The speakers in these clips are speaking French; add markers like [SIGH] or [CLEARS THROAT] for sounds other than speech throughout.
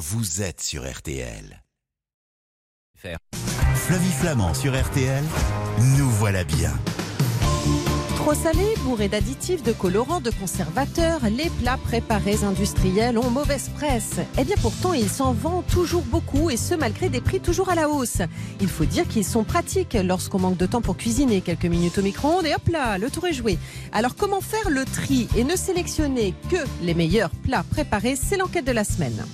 vous êtes sur RTL. Flavie Flamand sur RTL, nous voilà bien. Trop salé, bourré d'additifs, de colorants, de conservateurs, les plats préparés industriels ont mauvaise presse. Eh bien pourtant, ils s'en vendent toujours beaucoup et ce malgré des prix toujours à la hausse. Il faut dire qu'ils sont pratiques lorsqu'on manque de temps pour cuisiner. Quelques minutes au micro-ondes et hop là, le tour est joué. Alors comment faire le tri et ne sélectionner que les meilleurs plats préparés? C'est l'enquête de la semaine.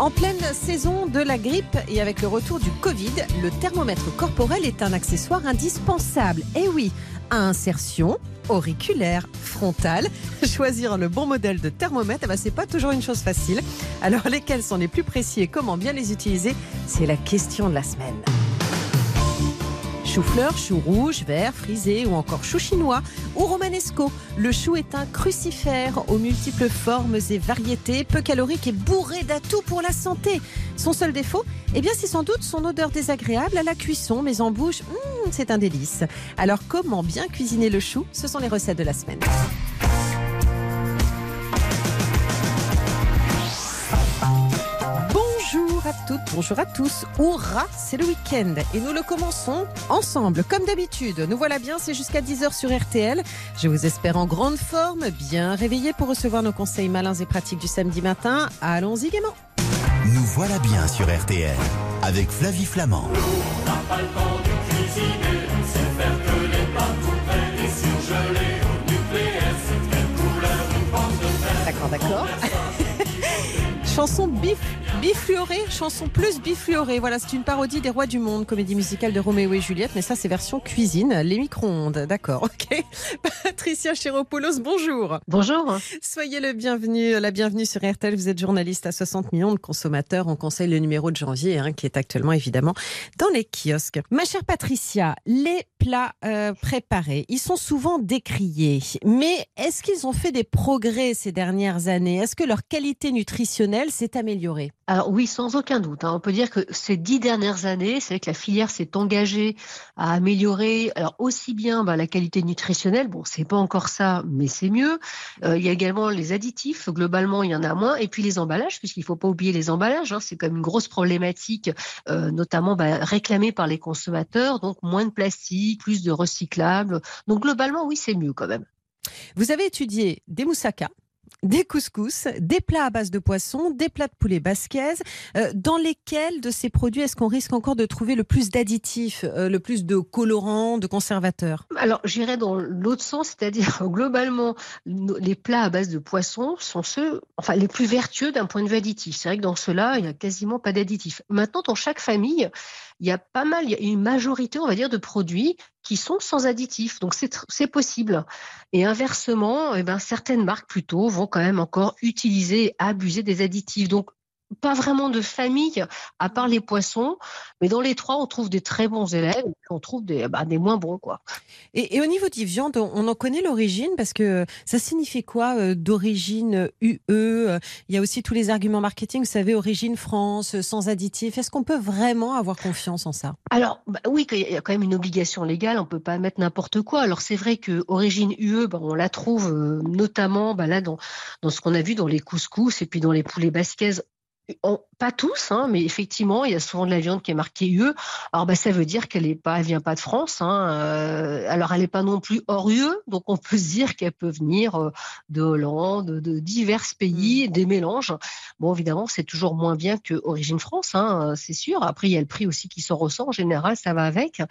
En pleine saison de la grippe et avec le retour du Covid, le thermomètre corporel est un accessoire indispensable. Et oui, à insertion auriculaire, frontale. [LAUGHS] Choisir le bon modèle de thermomètre, eh ben, c'est pas toujours une chose facile. Alors [LAUGHS] lesquels sont les plus précis et comment bien les utiliser? C'est la question de la semaine. Chou-fleur, chou rouge, vert, frisé ou encore chou chinois ou romanesco. Le chou est un crucifère aux multiples formes et variétés, peu calorique et bourré d'atouts pour la santé. Son seul défaut, eh bien c'est sans doute son odeur désagréable à la cuisson, mais en bouche, hmm, c'est un délice. Alors comment bien cuisiner le chou? Ce sont les recettes de la semaine. Toutes, bonjour à tous. Hurrah, c'est le week-end et nous le commençons ensemble. Comme d'habitude, nous voilà bien, c'est jusqu'à 10h sur RTL. Je vous espère en grande forme, bien réveillés pour recevoir nos conseils malins et pratiques du samedi matin. Allons-y gaiement. Nous voilà bien sur RTL avec Flavie Flamand. D'accord, d'accord. [LAUGHS] chanson bif, bifluorée, chanson plus bifluorée. Voilà, c'est une parodie des Rois du Monde, comédie musicale de Roméo et Juliette, mais ça c'est version cuisine, les micro-ondes. D'accord, ok. [LAUGHS] Patricia Chiropoulos, bonjour. Bonjour. Soyez le bienvenu, la bienvenue sur RTL. Vous êtes journaliste à 60 millions de consommateurs. On conseille le numéro de janvier, hein, qui est actuellement évidemment dans les kiosques. Ma chère Patricia, les plats euh, préparés, ils sont souvent décriés. Mais est-ce qu'ils ont fait des progrès ces dernières années? Est-ce que leur qualité nutritionnelle s'est améliorée? Oui, sans aucun doute. hein. On peut dire que ces dix dernières années, c'est vrai que la filière s'est engagée à améliorer alors aussi bien bah, la qualité nutritionnelle, bon, c'est pas encore ça, mais c'est mieux. Euh, il y a également les additifs, globalement, il y en a moins. Et puis les emballages, puisqu'il faut pas oublier les emballages, hein, c'est quand même une grosse problématique, euh, notamment bah, réclamée par les consommateurs. Donc moins de plastique, plus de recyclables. Donc globalement, oui, c'est mieux quand même. Vous avez étudié des moussaka, des couscous, des plats à base de poisson, des plats de poulet basquaise. Euh, dans lesquels de ces produits est-ce qu'on risque encore de trouver le plus d'additifs, euh, le plus de colorants, de conservateurs? Alors, j'irais dans l'autre sens, c'est-à-dire [LAUGHS] globalement, les plats à base de poisson sont ceux, enfin, les plus vertueux d'un point de vue additif. C'est vrai que dans ceux-là, il n'y a quasiment pas d'additifs. Maintenant, dans chaque famille, il y a pas mal, il y a une majorité, on va dire, de produits qui sont sans additifs. Donc, c'est possible. Et inversement, eh ben, certaines marques plutôt vont quand même encore utiliser, abuser des additifs. Pas vraiment de famille, à part les poissons. Mais dans les trois, on trouve des très bons élèves, et on trouve des, bah, des moins bons, quoi. et, et au niveau des viandes, on en connaît l'origine parce que ça signifie quoi euh, d'origine UE euh, Il y a aussi tous les arguments marketing, vous savez, origine France, euh, sans additifs. Est-ce qu'on peut vraiment avoir confiance en ça? Alors, bah oui, qu'il y a quand même une obligation légale, on peut pas mettre n'importe quoi. Alors c'est vrai que origine UE, bah, on la trouve euh, notamment là dans, dans ce qu'on a vu dans les couscous et puis dans les poulets basquaises. En- pas tous, hein, mais effectivement, il y a souvent de la viande qui est marquée UE. Alors, bah, ça veut dire qu'elle est pas, elle vient pas de France. Hein, euh, alors, elle n'est pas non plus hors UE, donc on peut se dire qu'elle peut venir euh, de Hollande, de divers pays, des mélanges. Bon, évidemment, c'est toujours moins bien que Origine France, hein, c'est sûr. Après, il y a le prix aussi qui s'en ressent. En général, ça va avec.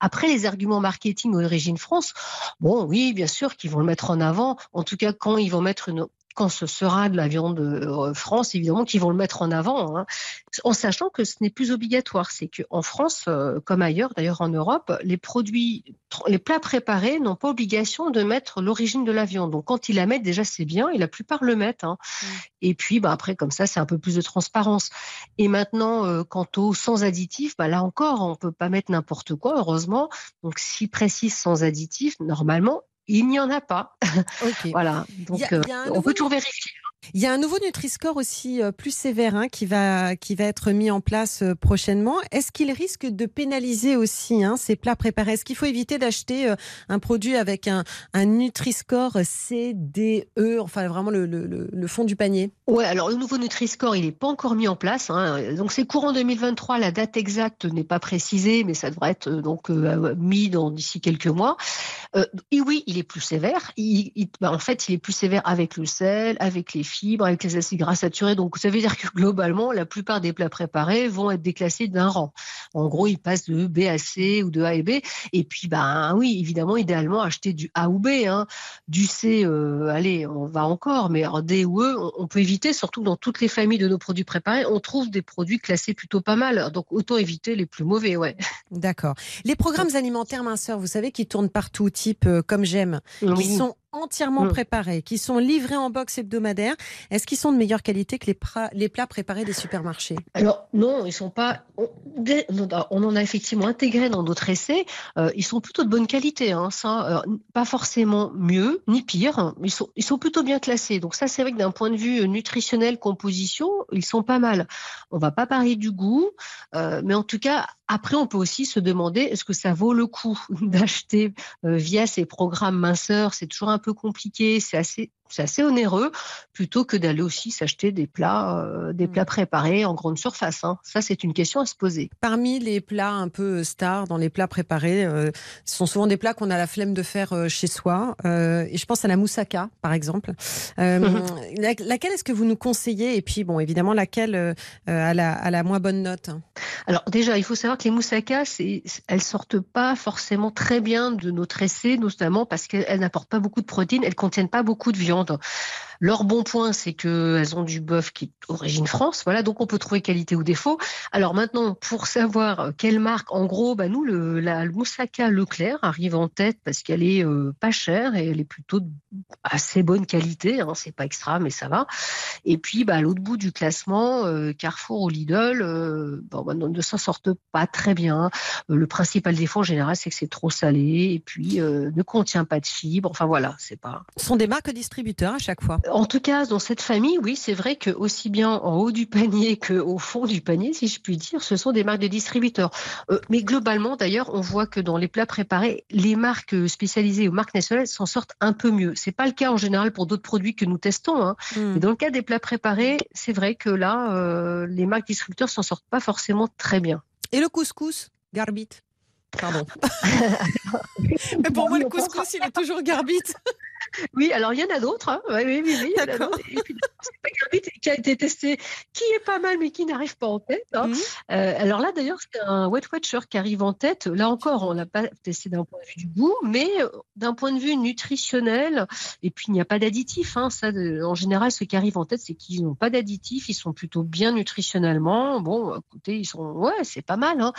Après, les arguments marketing Origine France, bon, oui, bien sûr qu'ils vont le mettre en avant. En tout cas, quand ils vont mettre une quand ce sera de la viande euh, France, évidemment qu'ils vont le mettre en avant, hein, en sachant que ce n'est plus obligatoire. C'est qu'en France, euh, comme ailleurs, d'ailleurs en Europe, les produits, les plats préparés n'ont pas obligation de mettre l'origine de la viande. Donc quand ils la mettent, déjà c'est bien, et la plupart le mettent. hein. Et puis bah, après, comme ça, c'est un peu plus de transparence. Et maintenant, euh, quant au sans additifs, bah, là encore, on peut pas mettre n'importe quoi, heureusement. Donc si précise sans additifs, normalement, il n'y en a pas. [LAUGHS] Voilà. Donc a- euh, on nouveau- peut toujours vérifier. Il y a un nouveau Nutri-Score aussi euh, plus sévère hein, qui, va, qui va être mis en place euh, prochainement. Est-ce qu'il risque de pénaliser aussi hein, ces plats préparés? Est-ce qu'il faut éviter d'acheter euh, un produit avec un, un Nutri-Score CDE, enfin vraiment le, fond du panier? Ouais, alors le nouveau Nutri-Score, il n'est pas encore mis en place. Hein. Donc c'est courant 2023, la date exacte n'est pas précisée, mais ça devrait être donc mis dans d'ici quelques mois. et oui, il est plus sévère. Bah, en fait, il est plus sévère avec le sel, avec les fibres, avec les acides gras saturés. Donc, ça veut dire que globalement, la plupart des plats préparés vont être déclassés d'un rang. En gros, ils passent de B à C ou de A et B. Et puis, ben oui, évidemment, idéalement, acheter du A ou B. Hein. Du C, euh, allez, on va encore, mais en D ou E, on, peut éviter, surtout dans toutes les familles de nos produits préparés, on trouve des produits classés plutôt pas mal. Donc, autant éviter les plus mauvais, ouais. D'accord. Les programmes alimentaires minceurs, vous savez, qui tournent partout, type euh, comme j'aime, qui sont entièrement mm. préparés, qui sont livrés en box hebdomadaire, est-ce qu'ils sont de meilleure qualité que les, les plats préparés des supermarchés? Alors non, ils sont pas. On, en a effectivement intégré dans d'autres essais. Euh, ils sont plutôt de bonne qualité, hein, ça, euh, pas forcément mieux ni pire. Ils sont, ils sont plutôt bien classés. Donc ça, c'est vrai que d'un point de vue nutritionnel, composition, ils sont pas mal. On va pas parler du goût, euh, mais en tout cas, après, on peut aussi se demander est-ce que ça vaut le coup [LAUGHS] d'acheter via ces programmes minceurs? C'est toujours un peu compliqué, c'est assez c'est assez onéreux plutôt que d'aller aussi s'acheter des plats, euh, des plats mmh. préparés en grande surface. Hein. Ça, c'est une question à se poser. Parmi les plats un peu stars dans les plats préparés, euh, ce sont souvent des plats qu'on a la flemme de faire euh, chez soi. et je pense à la moussaka, par exemple. [LAUGHS] laquelle est-ce que vous nous conseillez? Et puis, bon, évidemment, laquelle a la, a, la, moins bonne note? Alors déjà, il faut savoir que les moussakas, elles sortent pas forcément très bien de notre essai, notamment parce qu'elles n'apportent pas beaucoup de protéines, elles contiennent pas beaucoup de viande. ど、Leur bon point, c'est qu'elles ont du bœuf qui est d'origine France. Voilà, donc on peut trouver qualité ou défaut. Alors maintenant, pour savoir quelle marque, en gros, bah nous, la Moussaka Leclerc arrive en tête parce qu'elle est euh, pas chère et elle est plutôt assez bonne qualité. Hein, c'est pas extra, mais ça va. Et puis, bah, à l'autre bout du classement, euh, Carrefour ou Lidl, euh, bon, bah, ne s'en sortent pas très bien. le principal défaut en général, c'est que c'est trop salé et puis ne contient pas de fibres. Enfin voilà, c'est pas. Ce sont des marques distributeurs à chaque fois. En tout cas, dans cette famille, oui, c'est vrai que aussi bien en haut du panier [LAUGHS] qu'au fond du panier, si je puis dire, ce sont des marques de distributeurs. Euh, mais globalement, d'ailleurs, on voit que dans les plats préparés, les marques spécialisées ou marques nationales s'en sortent un peu mieux. C'est pas le cas en général pour d'autres produits que nous testons. Hein. Hmm. Mais dans le cas des plats préparés, c'est vrai que là, euh, les marques distributeurs s'en sortent pas forcément très bien. Et le couscous, Garbit? Pardon. [LAUGHS] Mais pour moi, le couscous, il est toujours Garbit. [LAUGHS] Oui, alors il y en a d'autres. Hein. Oui, oui, oui, oui. Et puis, c'est qui a été testé, qui est pas mal, mais qui n'arrive pas en tête. Hein. Mmh. Euh, alors là, d'ailleurs, c'est un Wet Watcher qui arrive en tête. Là encore, on l'a pas testé d'un point de vue du goût, mais euh, d'un point de vue nutritionnel. Et puis, il n'y a pas d'additifs. Hein. Ça, en général, ce qui arrive en tête, c'est qu'ils n'ont pas d'additifs. Ils sont plutôt bien nutritionnellement. Bon, écoutez, ils sont, ouais, c'est pas mal. Hein.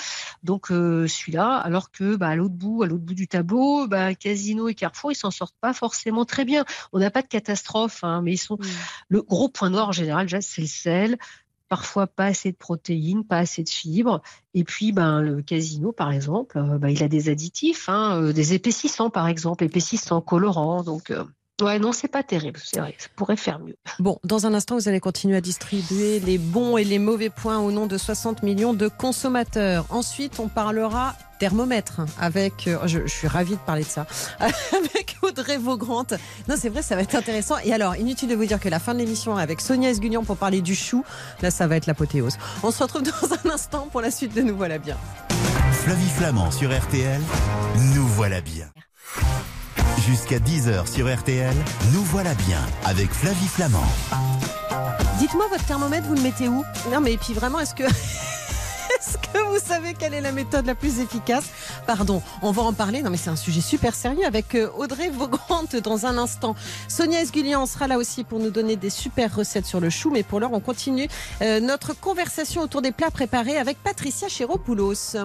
Donc, euh, celui-là, alors que, bah, à l'autre bout, à l'autre bout du tableau, bah, Casino et Carrefour, ils s'en sortent pas forcément très bien. On n'a pas de catastrophe, hein, mais ils sont. Le gros point noir en général, c'est le sel. Parfois pas assez de protéines, pas assez de fibres. Et puis, ben, le casino, par exemple, euh, ben, il a des additifs, hein, euh, des épaississants, par exemple, épaississants, colorants. Donc, euh, Ouais, non, c'est pas terrible, c'est vrai, ça pourrait faire mieux. Bon, dans un instant, vous allez continuer à distribuer les bons et les mauvais points au nom de 60 millions de consommateurs. Ensuite, on parlera thermomètre avec, euh, je, suis ravie de parler de ça, [LAUGHS] avec Audrey Vaugrante. Non, c'est vrai, ça va être intéressant. Et alors, inutile de vous dire que la fin de l'émission avec Sonia Esguignan pour parler du chou, là, ça va être l'apothéose. On se retrouve [LAUGHS] dans un instant pour la suite de Nous voilà bien. Flavie Flamand sur RTL, Nous voilà bien. Jusqu'à 10h sur RTL, nous voilà bien avec Flavie Flamand. Dites-moi, votre thermomètre, vous le mettez où? Non, mais puis vraiment, est-ce que. [LAUGHS] Est-ce que vous savez quelle est la méthode la plus efficace? Pardon, on va en parler. Non, mais c'est un sujet super sérieux avec euh, Audrey Vaugrante dans un instant. Sonia Esgulian sera là aussi pour nous donner des super recettes sur le chou. Mais pour l'heure, on continue euh, notre conversation autour des plats préparés avec Patricia Chéropoulos.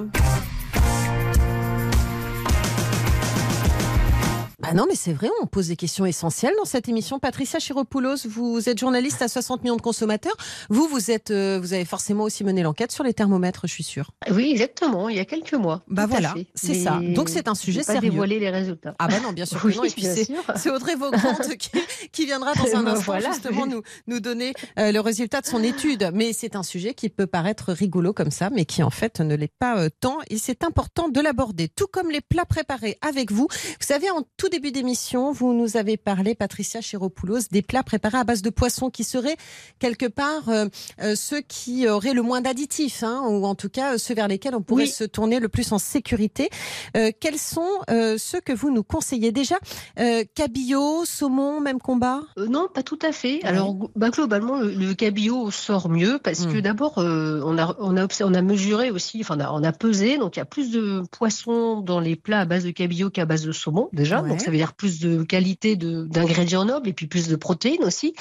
Ah non, mais c'est vrai, on pose des questions essentielles dans cette émission. Patricia Chiropoulos, vous êtes journaliste à 60 millions de consommateurs. Vous, vous êtes, euh, vous avez forcément aussi mené l'enquête sur les thermomètres, je suis sûre. Oui, exactement, il y a quelques mois. Bah voilà, c'est ça. Donc c'est un sujet pas sérieux. dévoiler les résultats. Ah bah non, bien sûr que Oui, non. Et puis bien c'est sûr. c'est Audrey Vaugrande [LAUGHS] qui, qui viendra dans [LAUGHS] un Ben instant voilà. justement nous, nous donner euh, le résultat de son étude. Mais c'est un sujet qui peut paraître rigolo comme ça, mais qui en fait ne l'est pas euh, tant. Et c'est important de l'aborder, tout comme les plats préparés avec vous. Vous savez, en tout début d'émission, vous nous avez parlé, Patricia Chiropoulos, des plats préparés à base de poisson qui seraient quelque part euh, euh, ceux qui auraient le moins d'additifs, hein, ou en tout cas euh, ceux vers lesquels on pourrait Oui. se tourner le plus en sécurité. Euh, quels sont euh, ceux que vous nous conseillez déjà? Euh, Cabillaud, saumon, même combat? Euh, non, pas tout à fait. Alors, bah, globalement, le, le cabillaud sort mieux parce que Mm. d'abord, euh, on, a, on, a, obs- on a mesuré aussi, enfin, on a, on a pesé, donc il y a plus de poissons dans les plats à base de cabillaud qu'à base de saumon, déjà. Ouais. Donc, ça veut dire plus de qualité de- d'ingrédients nobles et puis plus de protéines aussi.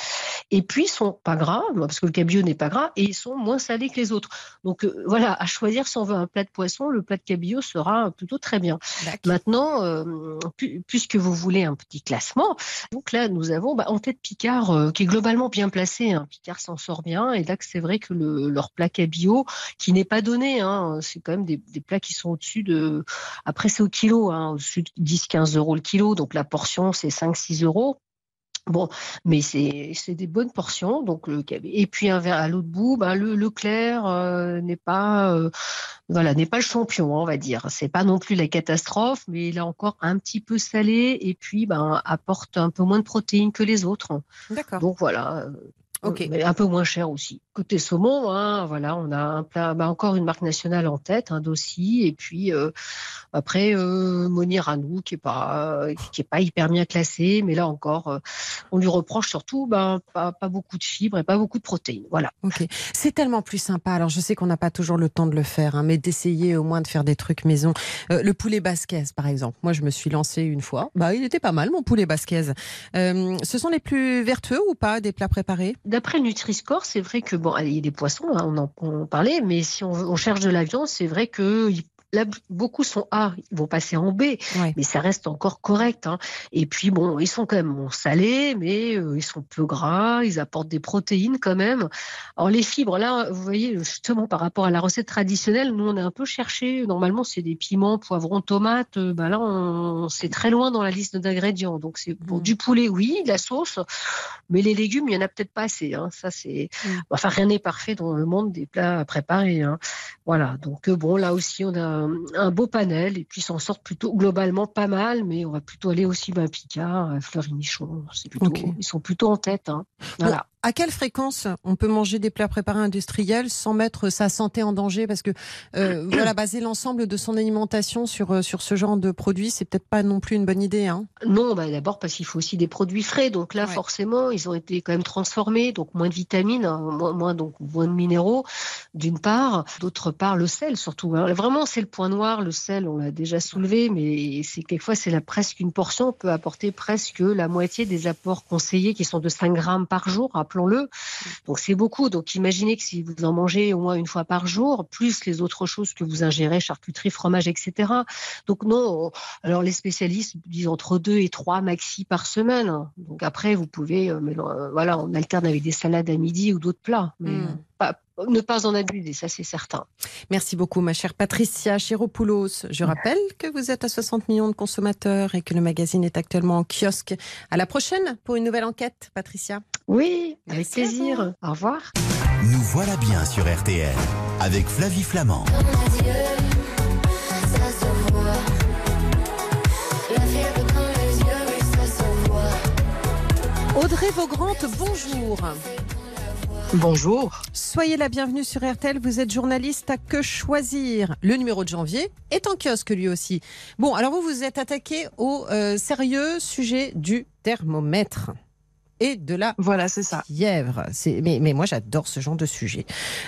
Et puis, ils sont pas gras, parce que le cabillaud n'est pas gras, et ils sont moins salés que les autres. Donc, euh, voilà, à choisir si on veut un plat de poisson, le plat de cabillaud sera plutôt très bien. Maintenant, euh, pu- puisque vous voulez un petit classement, donc là, nous avons bah, en tête Picard, euh, qui est globalement bien placé. Hein. Picard s'en sort bien. Et là, c'est vrai que le, leur plat cabillaud, qui n'est pas donné, hein, c'est quand même des, des plats qui sont au-dessus de. Après, c'est au kilo, hein, au-dessus de 10-15 euros le kilo. Donc la portion, c'est 5-6 euros. Bon, mais c'est des bonnes portions. Donc le cab- et puis un verre à l'autre bout, ben le Leclerc euh, n'est pas euh, voilà n'est pas le champion, on va dire. C'est pas non plus la catastrophe, mais il est encore un petit peu salé et puis ben apporte un peu moins de protéines que les autres. D'accord. Donc voilà. Euh. Mais un peu moins cher aussi. Côté saumon, hein, voilà, on a un plat, bah, encore une marque nationale en tête, un Dossi, et puis euh, après euh, Monir Anou, qui est pas euh, qui est pas hyper bien classé, mais là encore, euh, on lui reproche surtout ben, pas, pas beaucoup de fibres et pas beaucoup de protéines. Voilà. Ok. C'est tellement plus sympa. Alors, je sais qu'on n'a pas toujours le temps de le faire, hein, mais d'essayer au moins de faire des trucs maison. Le poulet basquez, par exemple. Moi, je me suis lancée une fois. Bah, il était pas mal, mon poulet basquez. Ce sont les plus vertueux ou pas des plats préparés? D'après le Nutri-Score, c'est vrai que bon, il y a des poissons, hein, on en parlait, mais si on, on cherche de la viande, c'est vrai que il- là, beaucoup sont A, ils vont passer en B, Ouais. mais ça reste encore correct. hein. Et puis bon, ils sont quand même bon, salés, mais euh, ils sont peu gras, ils apportent des protéines quand même. Alors les fibres, là, vous voyez, justement par rapport à la recette traditionnelle, nous on a un peu cherché. Normalement, c'est des piments, poivrons, tomates. Euh, Ben là, on, c'est très loin dans la liste d'ingrédients. Donc c'est bon, Mm. du poulet, oui, de la sauce, mais les légumes, il y en a peut-être pas assez. hein. Ça c'est, Mm. enfin rien n'est parfait dans le monde des plats préparés. hein. Voilà. Donc euh, bon, là aussi, on a un, un beau panel et puis s'en sortent plutôt globalement pas mal, mais on va plutôt aller aussi ben, Picard, euh, Fleury Michon. C'est plutôt, Ok. ils sont plutôt en tête. hein. Voilà. À quelle fréquence on peut manger des plats préparés industriels sans mettre sa santé en danger? Parce que euh, [CLEARS THROAT] voilà, baser l'ensemble de son alimentation sur, euh, sur ce genre de produits, c'est peut-être pas non plus une bonne idée. Hein Non, bah d'abord parce qu'il faut aussi des produits frais. Donc là, Ouais. forcément, ils ont été quand même transformés, donc moins de vitamines, hein, moins, moins- donc moins de minéraux, d'une part. D'autre part, le sel surtout. Vraiment, c'est le point noir. Le sel, on l'a déjà soulevé, mais c'est quelquefois c'est la presque une portion peut apporter presque la moitié des apports conseillés, qui sont de 5 grammes par jour, rappelons-le. Donc c'est beaucoup. Donc imaginez que si vous en mangez au moins une fois par jour, plus les autres choses que vous ingérez, charcuterie, fromage, etc. Donc non, alors les spécialistes disent entre 2 et 3 maxi par semaine. Donc après, vous pouvez, euh, euh, voilà, on alterne avec des salades à midi ou d'autres plats. Mais Mm. Pas- ne pas en abuser, ça c'est certain. Merci beaucoup, ma chère Patricia Chiropoulos. Je rappelle que vous êtes à 60 millions de consommateurs et que le magazine est actuellement en kiosque. À la prochaine pour une nouvelle enquête, Patricia. Oui, avec Merci plaisir. Au revoir. Nous voilà bien sur RTL avec Flavie Flamand. Audrey Vaugrante, bonjour. Bonjour. Soyez la bienvenue sur RTL. Vous êtes journaliste à Que Choisir. Le numéro de janvier est en kiosque lui aussi. Bon, alors vous vous êtes attaqué au euh, sérieux sujet du thermomètre et de la Voilà, c'est ça. fièvre. C'est- Mais, mais moi, j'adore ce genre de sujet.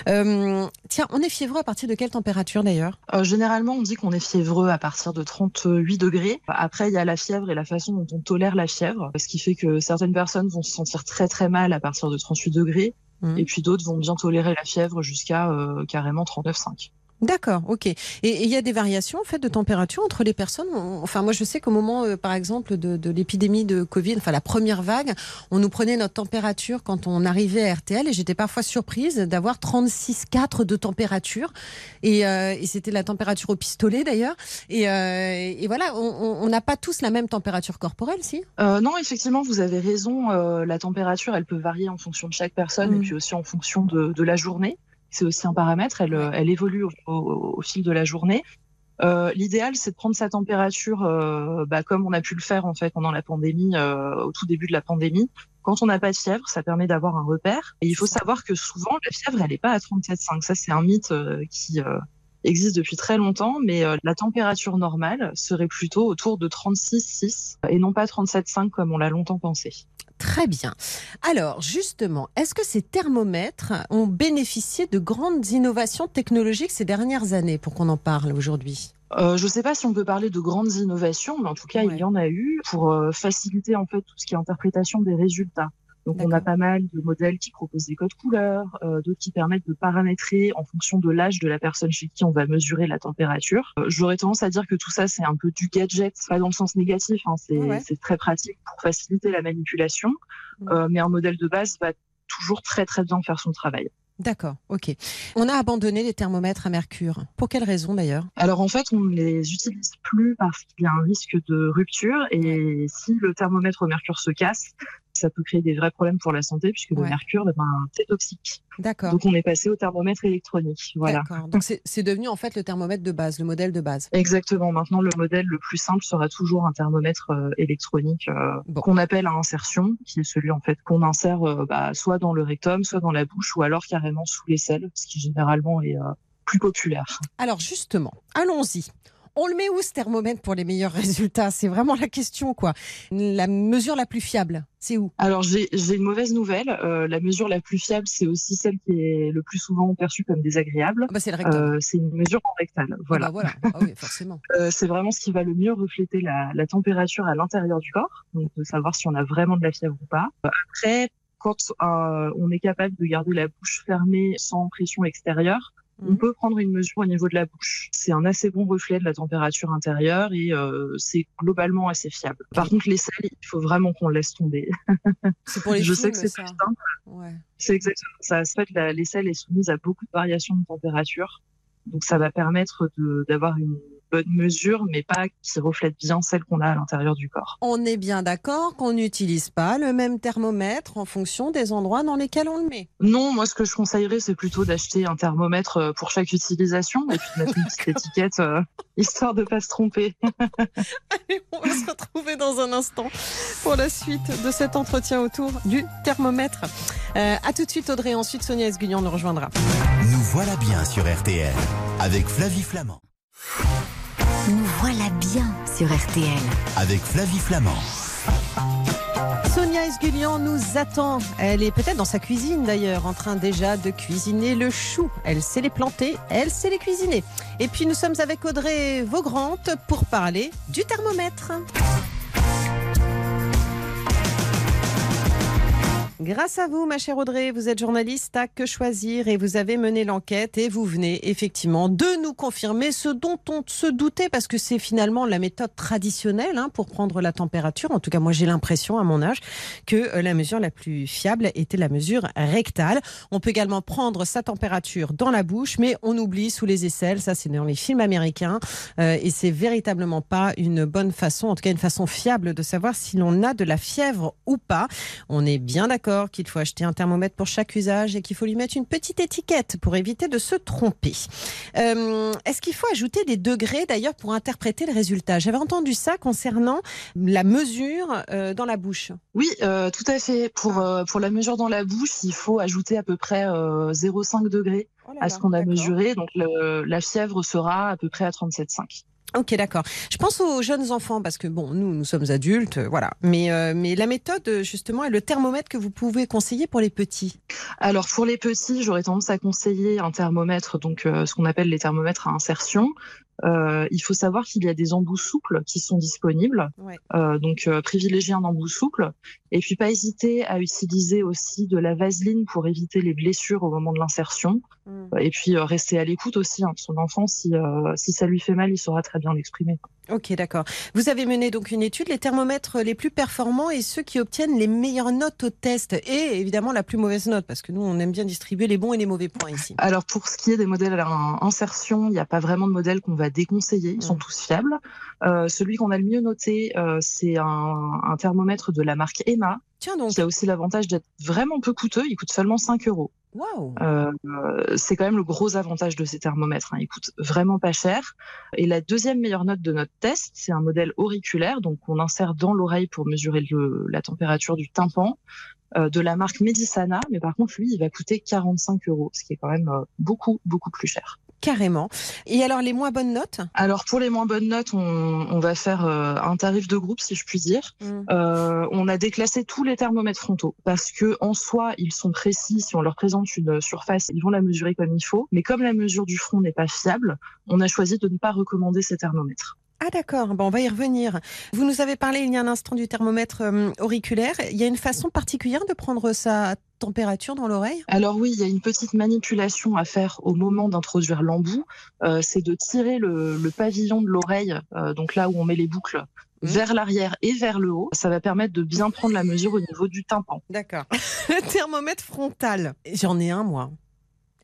Euh, tiens, on est fiévreux à partir de quelle température d'ailleurs? Euh, généralement, on dit qu'on est fiévreux à partir de 38 degrés. Après, il y a la fièvre et la façon dont on tolère la fièvre, ce qui fait que certaines personnes vont se sentir très très mal à partir de 38 degrés, Mhm. et puis d'autres vont bien tolérer la fièvre jusqu'à euh, carrément 39,5. D'accord, ok. Et il y a des variations en fait de température entre les personnes? On- Enfin, moi, je sais qu'au moment, euh, par exemple, de, de l'épidémie de Covid, enfin la première vague, on nous prenait notre température quand on arrivait à RTL, et j'étais parfois surprise d'avoir 36,4 de température, et, euh, et c'était la température au pistolet d'ailleurs. Et, euh, et voilà, on- n'a pas tous la même température corporelle, si? Euh, non, effectivement, vous avez raison. euh, la température, elle peut varier en fonction de chaque personne Mm. et puis aussi en fonction de, de la journée. C'est aussi un paramètre. Elle, elle évolue au, au- au fil de la journée. Euh, L'idéal, c'est de prendre sa température, euh, bah, comme on a pu le faire en fait pendant la pandémie, euh, au tout début de la pandémie. Quand on n'a pas de fièvre, ça permet d'avoir un repère. Et il faut savoir que souvent, la fièvre, elle n'est pas à 37,5. Ça, c'est un mythe euh, qui euh, existe depuis très longtemps, mais euh, la température normale serait plutôt autour de 36,6 et non pas 37,5 comme on l'a longtemps pensé. Très bien. Alors, justement, est-ce que ces thermomètres ont bénéficié de grandes innovations technologiques ces dernières années pour qu'on en parle aujourd'hui? Euh, je ne sais pas si on peut parler de grandes innovations, mais en tout cas, Ouais. il y en a eu pour euh, faciliter en fait tout ce qui est interprétation des résultats. Donc, on a pas mal de modèles qui proposent des codes couleurs, euh, d'autres qui permettent de paramétrer en fonction de l'âge de la personne chez qui on va mesurer la température. Euh, J'aurais tendance à dire que tout ça, c'est un peu du gadget, pas dans le sens négatif, hein, c'est Ouais. c'est très pratique pour faciliter la manipulation, Mm. euh, mais un modèle de base va toujours très très bien faire son travail. D'accord, ok. On a abandonné les thermomètres à mercure. Pour quelle raison d'ailleurs? Alors en fait, on ne les utilise plus parce qu'il y a un risque de rupture et si le thermomètre au mercure se casse, ça peut créer des vrais problèmes pour la santé puisque Ouais. le mercure, eh ben, c'est toxique. D'accord. Donc on est passé au thermomètre électronique. Voilà. D'accord. Donc c'est devenu en fait le thermomètre de base, le modèle de base. Exactement. Maintenant, le modèle le plus simple sera toujours un thermomètre euh, électronique euh, Bon. qu'on appelle à insertion, qui est celui en fait qu'on insère euh, bah, soit dans le rectum, soit dans la bouche, ou alors carrément sous l'aisselle, ce qui généralement est euh, plus populaire. Alors justement, allons-y. On le met où ce thermomètre pour les meilleurs [LAUGHS] résultats? C'est vraiment la question, quoi. La mesure la plus fiable, c'est où? Alors j'ai une mauvaise nouvelle. Euh, la mesure la plus fiable, c'est aussi celle qui est le plus souvent perçue comme désagréable. ah bah, C'est le rectum. Euh, c'est une mesure rectale. Ah Voilà. bah voilà. Ah oui, forcément. [LAUGHS] Euh, c'est vraiment ce qui va le mieux refléter la, la température à l'intérieur du corps, donc de savoir si on a vraiment de la fièvre ou pas. Après, quand euh, on est capable de garder la bouche fermée sans pression extérieure, on Mhm. peut prendre une mesure au niveau de la bouche. C'est un assez bon reflet de la température intérieure et euh, c'est globalement assez fiable. Par contre, l'aisselle, il faut vraiment qu'on laisse tomber. C'est pour [LAUGHS] les Je films, sais que c'est plus simple. Ouais. C'est exactement ça. En fait, la- l'aisselle est soumise à beaucoup de variations de température. Donc, ça va permettre de- d'avoir une bonne mesure, mais pas qui reflète bien celle qu'on a à l'intérieur du corps. On est bien d'accord qu'on n'utilise pas le même thermomètre en fonction des endroits dans lesquels on le met. Non, moi, ce que je conseillerais, c'est plutôt d'acheter un thermomètre euh, pour chaque utilisation et puis de mettre une petite [LAUGHS] étiquette, euh, histoire de pas se tromper. [LAUGHS] Allez, on va se retrouver dans un instant pour la suite de cet entretien autour du thermomètre. Euh, à tout de suite, Audrey. Ensuite, Sonia Esguignan nous rejoindra. Nous voilà bien sur RTL avec Flavie Flamand. Nous voilà bien sur RTL. Avec Flavie Flamand. Sonia Esguignan nous attend. Elle est peut-être dans sa cuisine d'ailleurs, en train déjà de cuisiner le chou. Elle sait les planter, elle sait les cuisiner. Et puis nous sommes avec Audrey Vaugrante pour parler du thermomètre. Grâce à vous, ma chère Audrey, vous êtes journaliste à Que choisir et vous avez mené l'enquête et vous venez effectivement de nous confirmer ce dont on se doutait parce que c'est finalement la méthode traditionnelle hein, pour prendre la température. En tout cas, moi j'ai l'impression à mon âge que euh, la mesure la plus fiable était la mesure rectale. On peut également prendre sa température dans la bouche, mais on oublie sous les aisselles. Ça, c'est dans les films américains euh, et c'est véritablement pas une bonne façon, en tout cas une façon fiable de savoir si l'on a de la fièvre ou pas. On est bien d'accord qu'il faut acheter un thermomètre pour chaque usage et qu'il faut lui mettre une petite étiquette pour éviter de se tromper. Euh, Est-ce qu'il faut ajouter des degrés d'ailleurs pour interpréter le résultat? J'avais entendu ça concernant la mesure euh, dans la bouche. Oui, euh, tout à fait. Pour, pour la mesure dans la bouche, il faut ajouter à peu près euh, 0,5 degrés Oh à ce qu'on a mesuré. Donc, le- la fièvre sera à peu près à 37,5. Ok, d'accord. Je pense aux jeunes enfants parce que bon, nous, nous sommes adultes, euh, voilà. Mais, euh, mais la méthode, euh, justement, est le thermomètre que vous pouvez conseiller pour les petits? Alors pour les petits, j'aurais tendance à conseiller un thermomètre, donc ce qu'on appelle les thermomètres à insertion. Euh, il faut savoir qu'il y a des embouts souples qui sont disponibles. Ouais. Euh, donc, euh, privilégier un embout souple. Et puis, pas hésiter à utiliser aussi de la vaseline pour éviter les blessures au moment de l'insertion. Mm. Et puis, euh, rester à l'écoute aussi. Hein. Son enfant, si, euh, si ça lui fait mal, il saura très bien l'exprimer. Ok, d'accord. Vous avez mené donc une étude, les thermomètres les plus performants et ceux qui obtiennent les meilleures notes au test et évidemment la plus mauvaise note parce que nous on aime bien distribuer les bons et les mauvais points ici. Alors pour ce qui est des modèles à insertion, il n'y a pas vraiment de modèle qu'on va déconseiller, ils sont Mm. tous fiables. Euh, celui qu'on a le mieux noté, euh, c'est un, un thermomètre de la marque Emma, Tiens donc, qui a aussi l'avantage d'être vraiment peu coûteux, il coûte seulement 5 euros. Euh, c'est quand même le gros avantage de ces thermomètres, hein. ils coûtent vraiment pas cher. Et la deuxième meilleure note de notre test, c'est un modèle auriculaire, donc on insère dans l'oreille pour mesurer la température du tympan. euh, de la marque Medisana, mais par contre, lui, il va coûter 45 euros, ce qui est quand même euh, beaucoup, beaucoup plus cher. Carrément. Et alors les moins bonnes notes? Alors pour les moins bonnes notes, on, on va faire euh, un tarif de groupe, si je puis dire. Mm. Euh, on a déclassé tous les thermomètres frontaux parce que en soi, ils sont précis. Si on leur présente une surface, ils vont la mesurer comme il faut. Mais comme la mesure du front n'est pas fiable, on a choisi de ne pas recommander ces thermomètres. Ah d'accord, bon, on va y revenir. Vous nous avez parlé il y a un instant du thermomètre euh, auriculaire. Il y a une façon particulière de prendre sa température dans l'oreille? Alors oui, il y a une petite manipulation à faire au moment d'introduire l'embout. Euh, c'est de tirer le, le pavillon de l'oreille, euh, donc là où on met les boucles, Mhm. vers l'arrière et vers le haut. Ça va permettre de bien prendre la mesure au niveau du tympan. D'accord. [LAUGHS] Le thermomètre frontal. J'en ai un, moi.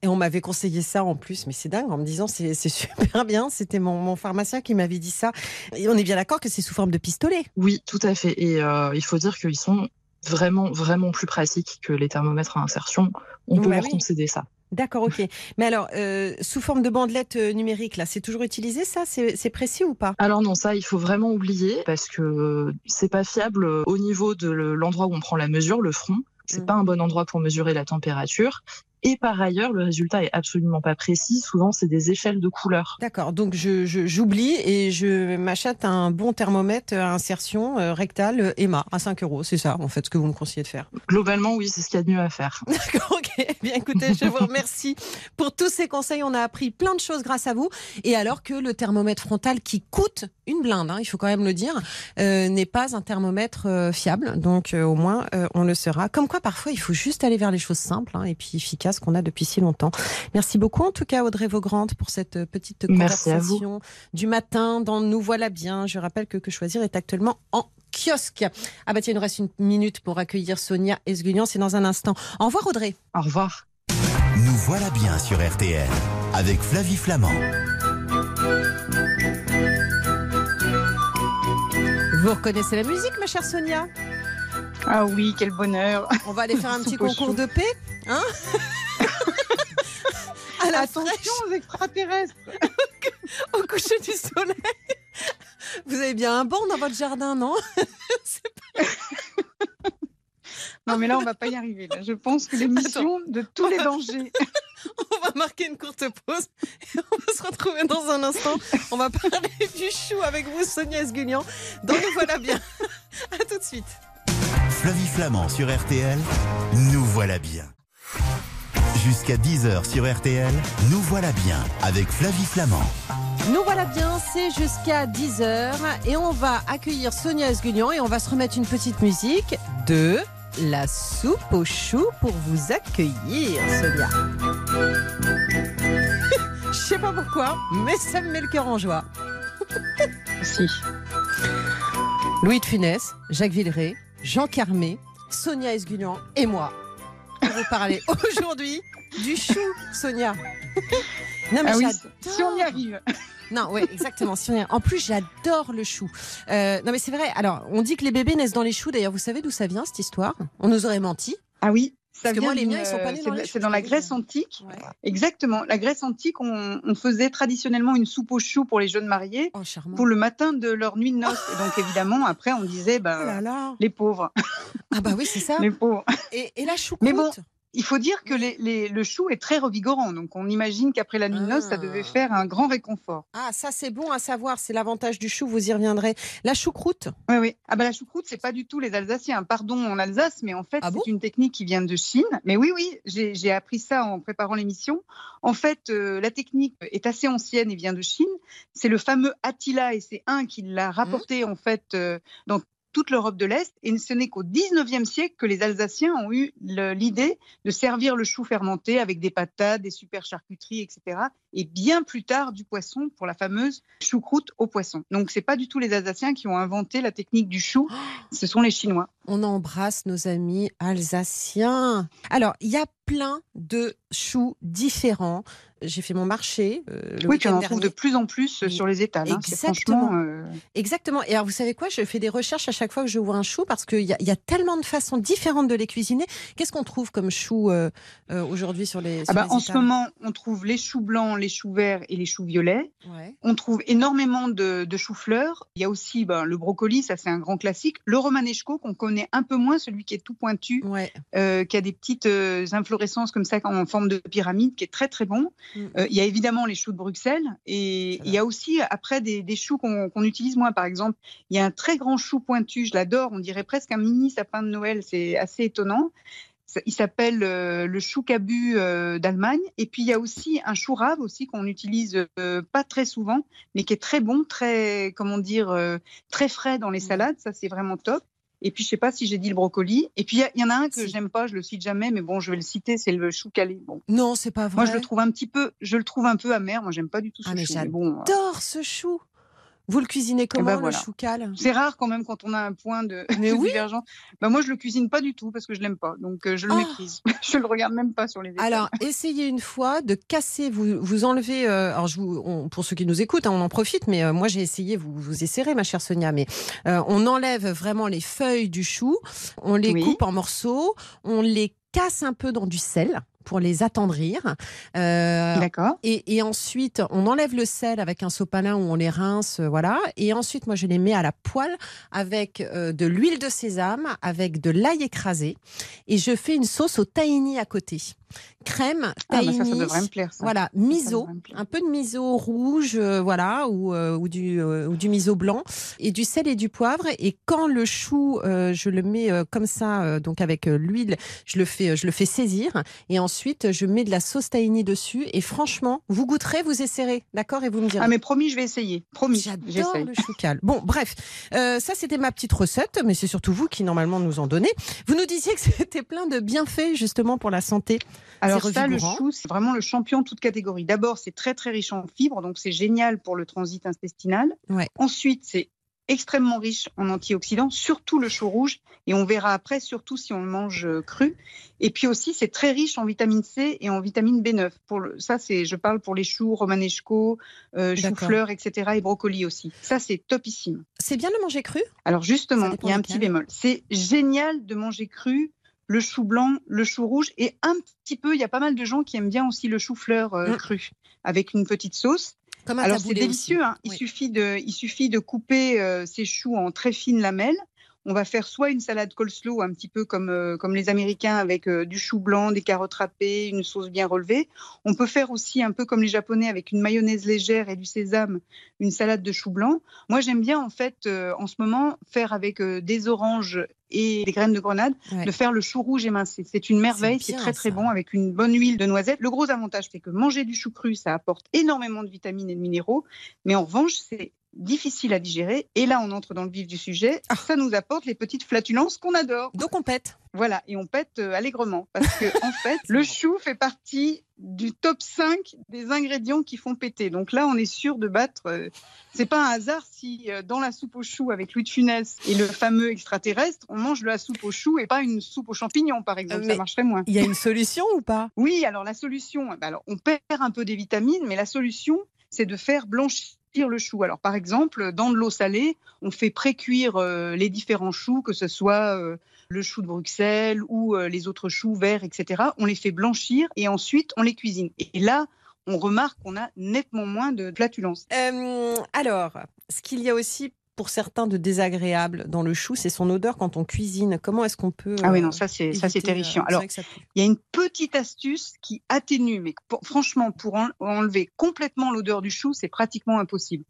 Et on m'avait conseillé ça en plus, mais c'est dingue en me disant c'est c'est super bien. C'était mon, mon pharmacien qui m'avait dit ça. Et on est bien d'accord que c'est sous forme de pistolet. Oui, tout à fait. Et euh, il faut dire qu'ils sont vraiment, vraiment plus pratiques que les thermomètres à insertion. On peut Bah leur oui. concéder ça. D'accord, ok. Mais alors, euh, sous forme de bandelette euh, numérique, là, c'est toujours utilisé ça? C'est précis ou pas? Alors non, ça, il faut vraiment oublier parce que c'est pas fiable euh, au niveau de le- l'endroit où on prend la mesure, le front. C'est Mm. pas un bon endroit pour mesurer la température. Et par ailleurs, le résultat est absolument pas précis. Souvent, c'est des échelles de couleurs. D'accord, donc je- je- j'oublie et je m'achète un bon thermomètre à insertion euh, rectale euh, Emma à 5 euros. C'est ça, en fait, ce que vous me conseillez de faire. Globalement, oui, c'est ce qu'il y a de mieux à faire. [LAUGHS] D'accord, ok. Bien écoutez, je vous remercie pour tous ces conseils. On a appris plein de choses grâce à vous. Et alors que le thermomètre frontal qui coûte une blinde, hein, il faut quand même le dire, euh, n'est pas un thermomètre euh, fiable. Donc euh, au moins, euh, on le sera. Comme quoi, parfois, il faut juste aller vers les choses simples hein, et puis efficaces qu'on a depuis si longtemps. Merci beaucoup en tout cas, Audrey Vaugrande, pour cette petite Merci conversation du matin dans Nous voilà bien. Je rappelle que Que choisir est actuellement en kiosque. Ah bah tiens, il nous reste une minute pour accueillir Sonia Esguignan. C'est dans un instant. Au revoir Audrey. Au revoir. Nous voilà bien sur RTL avec Flavie Flamand. Vous reconnaissez la musique, ma chère Sonia? Ah oui, quel bonheur. On va aller faire un [LAUGHS] petit concours de paix, hein [LAUGHS] À la Attention fraîche, aux extraterrestres. [LAUGHS] au coucher du soleil. Vous avez bien un banc dans votre jardin, non Non, mais là, on va pas y arriver. là. Je pense que l'émission de tous les dangers. On va marquer une courte pause et on va se retrouver dans un instant. On va parler du chou avec vous, Sonia. Dans Nous voilà bien. À tout de suite. Flavie Flamand sur RTL, nous voilà bien. Jusqu'à 10h sur RTL, nous voilà bien avec Flavie Flamand. Nous voilà bien, c'est jusqu'à 10h et on va accueillir Sonia Esguignan et on va se remettre une petite musique de la soupe au chou pour vous accueillir, Sonia. [LAUGHS] Je sais pas pourquoi, mais ça me met le cœur en joie. Si. Louis de Funès, Jacques Villeray, Jean Carmé, Sonia Esguignan et moi pour vous parler [LAUGHS] aujourd'hui du chou, Sonia. [LAUGHS] Non, mais Ah oui, si on y arrive. Non, oui, exactement. Si on est- En plus, j'adore le chou. Euh, non, mais c'est vrai. Alors, on dit que les bébés naissent dans les choux. D'ailleurs, vous savez d'où ça vient cette histoire? On nous aurait menti. Ah oui. Parce que vient moi, les miens, ils sont pas nés c'est dans C'est la Grèce antique. Exactement. La Grèce antique, on, on faisait traditionnellement une soupe aux choux pour les jeunes mariés Oh, pour le matin de leur nuit de noces. Et donc, évidemment, après, on disait, Oh bah, là là. les pauvres, Ah bah oui, c'est ça. [LAUGHS] les pauvres. Et, et la choucroute? Mais bon, il faut dire que les- les- le chou est très revigorant. Donc, on imagine qu'après la nuit de noces, ça devait Ah. faire un grand réconfort. Ah, ça c'est bon à savoir, c'est l'avantage du chou, vous y reviendrez. La choucroute? Oui, oui. Ah bah la choucroute, c'est pas du tout les Alsaciens. Pardon en Alsace, mais en fait, Ah bon? c'est une technique qui vient de Chine. Mais oui, oui, j'ai appris ça en préparant l'émission. En fait, euh, la technique est assez ancienne et vient de Chine. C'est le fameux Attila et c'est un qui l'a rapporté en fait euh, dans toute l'Europe de l'Est. Et ce n'est qu'au 19e siècle que les Alsaciens ont eu l'idée de servir le chou fermenté avec des patates, des super charcuteries, etc. Et bien plus tard du poisson pour la fameuse choucroute au poisson. Donc c'est pas du tout les Alsaciens qui ont inventé la technique du chou, ce sont les Chinois. On embrasse nos amis alsaciens. Alors, il y a plein de choux différents. J'ai fait mon marché. euh, le oui, tu en trouves de plus en plus Oui, sur les étals. hein. Exactement. euh, Exactement. Et alors, vous savez quoi? Je fais des recherches à chaque fois que je vois un chou parce qu'il y, y a tellement de façons différentes de les cuisiner. Qu'est-ce qu'on trouve comme chou euh, euh, aujourd'hui sur les, Ah sur bah, les en ce moment, on trouve les choux blancs, les choux verts et les choux violets. Ouais. On trouve énormément de, de choux-fleurs. Il y a aussi ben, le brocoli, ça c'est un grand classique. Le romanesco qu'on connaît un peu moins, celui qui est tout pointu, Ouais. euh, qui a des petites euh, inflorescences comme ça en forme de pyramide, qui est très très bon. Mm. Euh, il y a évidemment les choux de Bruxelles et il y a aussi après des, des choux qu'on utilise moins. Par exemple, il y a un très grand chou pointu, je l'adore, on dirait presque un mini sapin de Noël, c'est assez étonnant. Il s'appelle euh, le chou cabu euh, d'Allemagne. Et puis il y a aussi un chou rave aussi qu'on utilise euh, pas très souvent, mais qui est très bon, très comment dire, très frais dans les Mm. salades. Ça c'est vraiment top. Et puis je sais pas si j'ai dit le brocoli. Et puis il y en a un que Si. j'aime pas, je le cite jamais, mais bon je vais le citer, c'est le chou calé. Bon, Non, c'est pas vrai. moi je le trouve un petit peu, je le trouve un peu amer. Moi j'aime pas du tout ce Ah, mais chou. mais bon, euh, J'adore ce chou. Vous le cuisinez comment, ben voilà. le chou cal c'est rare quand même quand on a un point de, Mais [LAUGHS] oui. divergence. Ben, moi je le cuisine pas du tout parce que je l'aime pas, donc euh, je le Oh. méprise. [LAUGHS] je le regarde même pas sur les. étals. Alors, essayez une fois de casser, vous, vous enlevez, euh, alors je vous, on- pour ceux qui nous écoutent, hein, on en profite, mais euh, moi j'ai essayé, vous, vous essayerez ma chère Sonia, mais on enlève vraiment les feuilles du chou, on les Oui. coupe en morceaux, on les casse un peu dans du sel pour les attendrir. Euh, D'accord. et, et ensuite, on enlève le sel avec un sopalin où on les rince, euh, voilà. Et ensuite, moi, je les mets à la poêle avec euh, de l'huile de sésame, avec de l'ail écrasé, et je fais une sauce au tahini à côté. Crème, Ah, bah, tahini, ça, ça plaire. Voilà, miso, un peu de miso rouge, euh, voilà, ou, euh, ou du euh, ou du miso blanc, et du sel et du poivre. Et quand le chou, je le mets comme ça, donc avec l'huile, je le fais, je le fais saisir, et ensuite je mets de la sauce tahini dessus. Et franchement, vous goûterez, vous essayerez, d'accord, et vous me direz. Ah mais promis, je vais essayer. Promis, J'adore le choucal. Bon, bref, euh, ça c'était ma petite recette, mais c'est surtout vous qui normalement nous en donnez. Vous nous disiez que [LAUGHS] c'était plein de bienfaits justement pour la santé. Alors ça, le chou, c'est vraiment le champion de toute catégorie. D'abord, c'est très très riche en fibres, donc c'est génial pour le transit intestinal. Ouais. Ensuite, c'est extrêmement riche en antioxydants, surtout le chou rouge, et on verra après, surtout si on le mange euh, cru. Et puis aussi, c'est très riche en vitamine C et en vitamine B9. Pour le, ça, c'est, je parle pour les choux, romanesco, euh, choux-fleurs, etc., et brocolis aussi. Ça, c'est topissime. C'est bien de manger cru? Alors justement, il y a un petit bémol. C'est génial de manger cru le chou blanc, le chou rouge et un petit peu, il y a pas mal de gens qui aiment bien aussi le chou-fleur euh, Mm. cru avec une petite sauce. Comme un Alors c'est délicieux, hein. il, suffit de, il suffit de couper euh, ces choux en très fines lamelles. On va faire soit une salade coleslaw, un petit peu comme, euh, comme les Américains, avec euh, du chou blanc, des carottes râpées, une sauce bien relevée. On peut faire aussi un peu comme les Japonais, avec une mayonnaise légère et du sésame, une salade de chou blanc. Moi, j'aime bien, en fait, en ce moment, faire avec des oranges et des graines de grenade, Ouais. de faire le chou rouge émincé. C'est une merveille, C'est très très ça. bon avec une bonne huile de noisette. Le gros avantage, c'est que manger du chou cru, ça apporte énormément de vitamines et de minéraux, mais en revanche, c'est difficile à digérer. Et là, on entre dans le vif du sujet. Ah. Ça nous apporte les petites flatulences qu'on adore. Donc on pète. Voilà, et on pète euh, allègrement. Parce que, en [LAUGHS] fait, le chou fait partie du top 5 des ingrédients qui font péter. Donc là, on est sûr de battre. euh, c'est pas un hasard si euh, dans la soupe aux choux avec Louis de Funès et le fameux extraterrestre, on mange de la soupe aux choux et pas une soupe aux champignons, par exemple. mais- Ça marcherait moins. Il y a une solution ou pas? Oui, alors la solution, bah alors, on perd un peu des vitamines, mais la solution, c'est de faire blanchir le chou. Alors, par exemple, dans de l'eau salée, on fait pré-cuire euh, les différents choux, que ce soit euh, le chou de Bruxelles ou euh, les autres choux verts, etc. On les fait blanchir et ensuite on les cuisine. Et là, on remarque qu'on a nettement moins de flatulence. Alors, ce qu'il y a aussi pour certains de désagréable dans le chou, c'est son odeur quand on cuisine. Comment est-ce qu'on peut Ah oui, euh, non, ça c'est ça c'est euh, terrifiant. Alors, il y a une petite astuce qui atténue, mais pour- franchement, pour en- enlever complètement l'odeur du chou, c'est pratiquement impossible.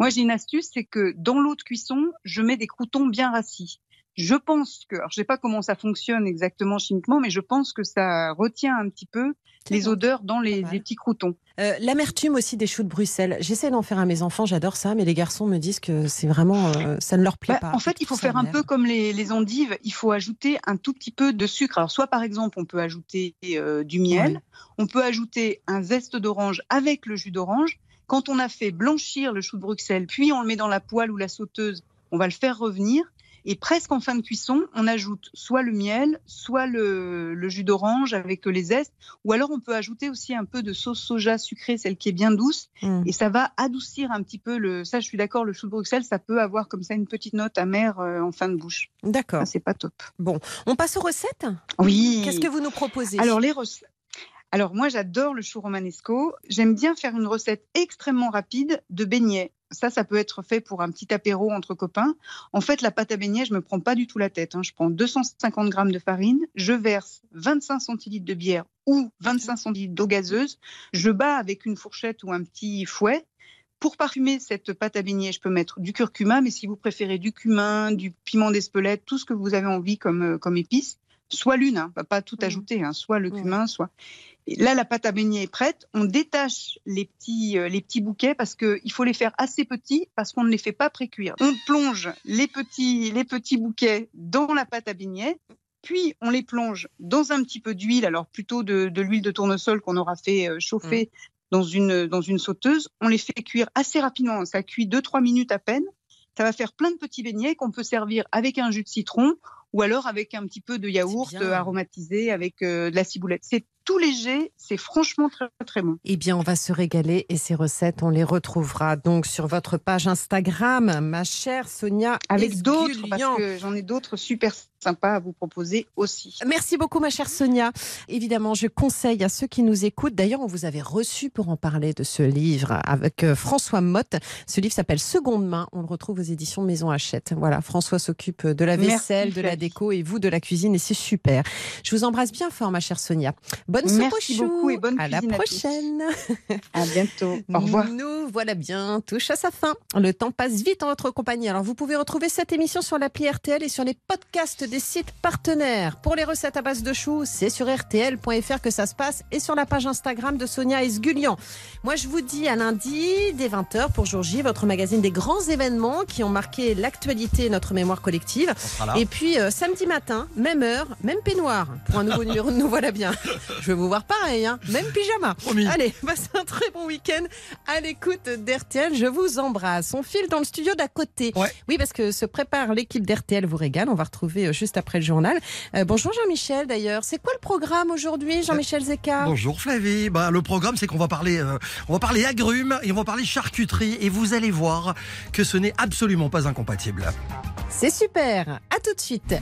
Moi, j'ai une astuce, c'est que dans l'eau de cuisson, je mets des croutons bien rassis. Je pense que, alors je sais pas comment ça fonctionne exactement chimiquement, mais je pense que ça retient un petit peu les bon. odeurs dans les, petits croutons. Euh, L'amertume aussi des choux de Bruxelles. J'essaie d'en faire à mes enfants, j'adore ça, mais les garçons me disent que c'est vraiment, euh, ça ne leur plaît Bah, pas. en fait, il faut faire un peu comme les, les endives. Il faut ajouter un tout petit peu de sucre. Alors, soit par exemple, on peut ajouter euh, du miel. On peut ajouter un zeste d'orange avec le jus d'orange. Quand on a fait blanchir le chou de Bruxelles, puis on le met dans la poêle ou la sauteuse, on va le faire revenir. Et presque en fin de cuisson, on ajoute soit le miel, soit le, le jus d'orange avec les zestes. Ou alors, on peut ajouter aussi un peu de sauce soja sucrée, celle qui est bien douce. Mm. Et ça va adoucir un petit peu le. Ça, je suis d'accord, le chou de Bruxelles, ça peut avoir comme ça une petite note amère euh, en fin de bouche. D'accord. C'est pas top. On passe aux recettes? Oui. Qu'est-ce que vous nous proposez? Alors, les recettes. Alors, moi, j'adore le chou romanesco. J'aime bien faire une recette extrêmement rapide de beignets. Ça, ça peut être fait pour un petit apéro entre copains. En fait, la pâte à beignets, je me prends pas du tout la tête. hein. Je prends 250 grammes de farine, je verse 25 centilitres de bière ou 25 centilitres d'eau gazeuse. Je bats avec une fourchette ou un petit fouet. Pour parfumer cette pâte à beignets, je peux mettre du curcuma, mais si vous préférez du cumin, du piment d'Espelette, tout ce que vous avez envie comme, euh, comme épice, soit l'une, hein, pas- tout Mhm. ajouter, hein, soit le Ouais. cumin, soit. Là, la pâte à beignets est prête. On détache les petits, euh, les petits bouquets parce qu'il faut les faire assez petits parce qu'on ne les fait pas pré-cuire. On plonge les petits, les petits bouquets dans la pâte à beignets. Puis on les plonge dans un petit peu d'huile, alors plutôt de, de l'huile de tournesol qu'on aura fait euh, chauffer dans, une, dans une sauteuse. On les fait cuire assez rapidement. Ça cuit 2-3 minutes à peine. Ça va faire plein de petits beignets qu'on peut servir avec un jus de citron ou alors avec un petit peu de yaourt euh, aromatisé avec euh, de la ciboulette. C'est tout léger, c'est franchement très très bon. Eh bien, on va se régaler et ces recettes, on les retrouvera donc sur votre page Instagram, ma chère Sonia. Avec d'autres, parce que j'en ai d'autres super sympas à vous proposer aussi. Merci beaucoup, ma chère Sonia. Évidemment, je conseille à ceux qui nous écoutent. D'ailleurs, on vous avait reçu pour en parler de ce livre avec euh, François Motte. Ce livre s'appelle Seconde main. On le retrouve aux éditions Maison Hachette. Voilà, François s'occupe de la Merci, vaisselle, de la déco et vous de la cuisine et c'est super. Je vous embrasse bien fort, ma chère Sonia. Bonne soupe Merci beaucoup et bonne À la à prochaine. À bientôt. Au revoir. Nous voilà bien, touche à sa fin. Le temps passe vite en votre compagnie. Alors vous pouvez retrouver cette émission sur l'appli RTL et sur les podcasts des sites partenaires. Pour les recettes à base de choux, c'est sur rtl.fr que ça se passe et sur la page Instagram de Sonia Esgulian. Moi je vous dis à lundi dès 20h pour Jour J, votre magazine des grands événements qui ont marqué l'actualité et notre mémoire collective. Et puis euh, samedi matin, même heure, même peignoir pour un nouveau numéro de [LAUGHS] Nous voilà bien. Je veux vous voir pareil, hein, même pyjama. Promis. Allez, [LAUGHS] passez un très bon week-end à l'écoute d'RTL. Je vous embrasse. On file dans le studio d'à côté. Ouais. Oui, parce que se prépare l'équipe d'RTL vous régale. On va retrouver euh, juste après le journal. Euh, bonjour Jean-Michel d'ailleurs. C'est quoi le programme aujourd'hui, Jean-Michel Zeka? Bonjour Flavie. Bah, le programme, c'est qu'on va parler, euh, on va parler agrumes et on va parler charcuterie. Et vous allez voir que ce n'est absolument pas incompatible. C'est super. À tout de suite.